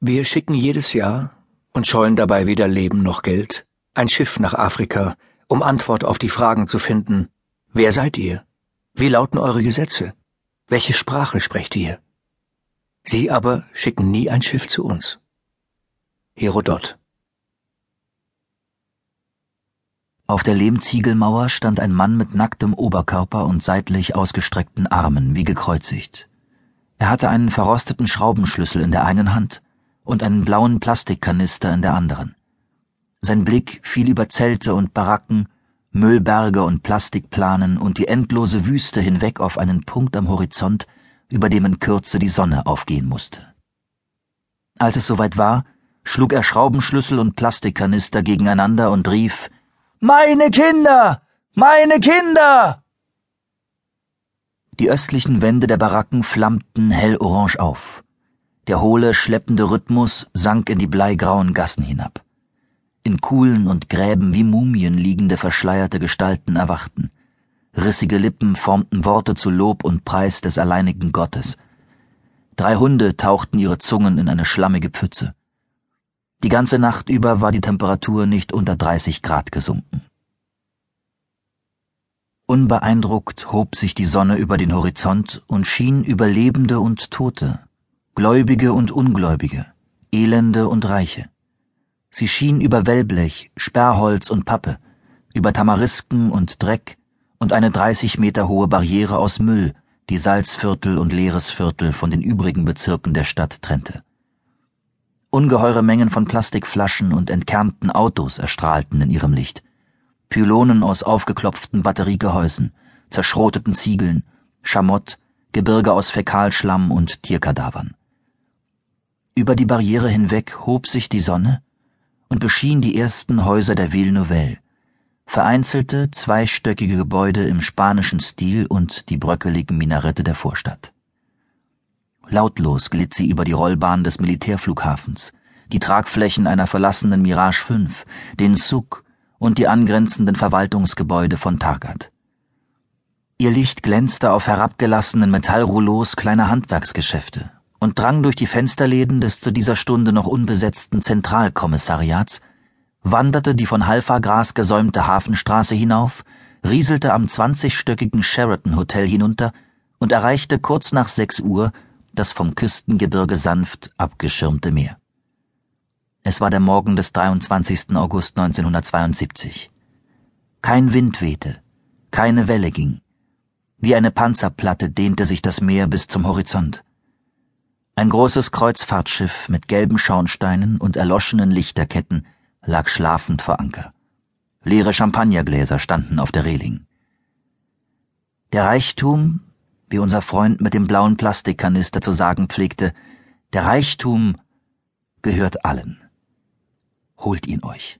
Wir schicken jedes Jahr und scheuen dabei weder Leben noch Geld ein Schiff nach Afrika, um Antwort auf die Fragen zu finden. Wer seid ihr? Wie lauten eure Gesetze? Welche Sprache sprecht ihr? Sie aber schicken nie ein Schiff zu uns. Herodot Auf der Lehmziegelmauer stand ein Mann mit nacktem Oberkörper und seitlich ausgestreckten Armen, wie gekreuzigt. Er hatte einen verrosteten Schraubenschlüssel in der einen Hand und einen blauen Plastikkanister in der anderen. Sein Blick fiel über Zelte und Baracken, Müllberge und Plastikplanen und die endlose Wüste hinweg auf einen Punkt am Horizont, über dem in Kürze die Sonne aufgehen musste. Als es soweit war, schlug er Schraubenschlüssel und Plastikkanister gegeneinander und rief Meine Kinder. Meine Kinder. Die östlichen Wände der Baracken flammten hellorange auf. Der hohle, schleppende Rhythmus sank in die bleigrauen Gassen hinab. In Kuhlen und Gräben wie Mumien liegende verschleierte Gestalten erwachten. Rissige Lippen formten Worte zu Lob und Preis des alleinigen Gottes. Drei Hunde tauchten ihre Zungen in eine schlammige Pfütze. Die ganze Nacht über war die Temperatur nicht unter 30 Grad gesunken. Unbeeindruckt hob sich die Sonne über den Horizont und schien über Lebende und Tote, Gläubige und Ungläubige, Elende und Reiche. Sie schien über Wellblech, Sperrholz und Pappe, über Tamarisken und Dreck und eine 30 Meter hohe Barriere aus Müll, die Salzviertel und Leeresviertel von den übrigen Bezirken der Stadt trennte. Ungeheure Mengen von Plastikflaschen und entkernten Autos erstrahlten in ihrem Licht. Pylonen aus aufgeklopften Batteriegehäusen, zerschroteten Ziegeln, Schamott, Gebirge aus Fäkalschlamm und Tierkadavern. Über die Barriere hinweg hob sich die Sonne und beschien die ersten Häuser der Ville Nouvelle, vereinzelte zweistöckige Gebäude im spanischen Stil und die bröckeligen Minarette der Vorstadt. Lautlos glitt sie über die Rollbahn des Militärflughafens, die Tragflächen einer verlassenen Mirage 5, den Zug und die angrenzenden Verwaltungsgebäude von Targat. Ihr Licht glänzte auf herabgelassenen Metallrouleaus kleiner Handwerksgeschäfte, und drang durch die Fensterläden des zu dieser Stunde noch unbesetzten Zentralkommissariats, wanderte die von Halfagras gesäumte Hafenstraße hinauf, rieselte am zwanzigstöckigen Sheraton Hotel hinunter und erreichte kurz nach sechs Uhr das vom Küstengebirge sanft abgeschirmte Meer. Es war der Morgen des 23. August 1972. Kein Wind wehte, keine Welle ging. Wie eine Panzerplatte dehnte sich das Meer bis zum Horizont. Ein großes Kreuzfahrtschiff mit gelben Schornsteinen und erloschenen Lichterketten lag schlafend vor Anker. Leere Champagnergläser standen auf der Reling. Der Reichtum, wie unser Freund mit dem blauen Plastikkanister zu sagen pflegte, der Reichtum gehört allen. Holt ihn euch.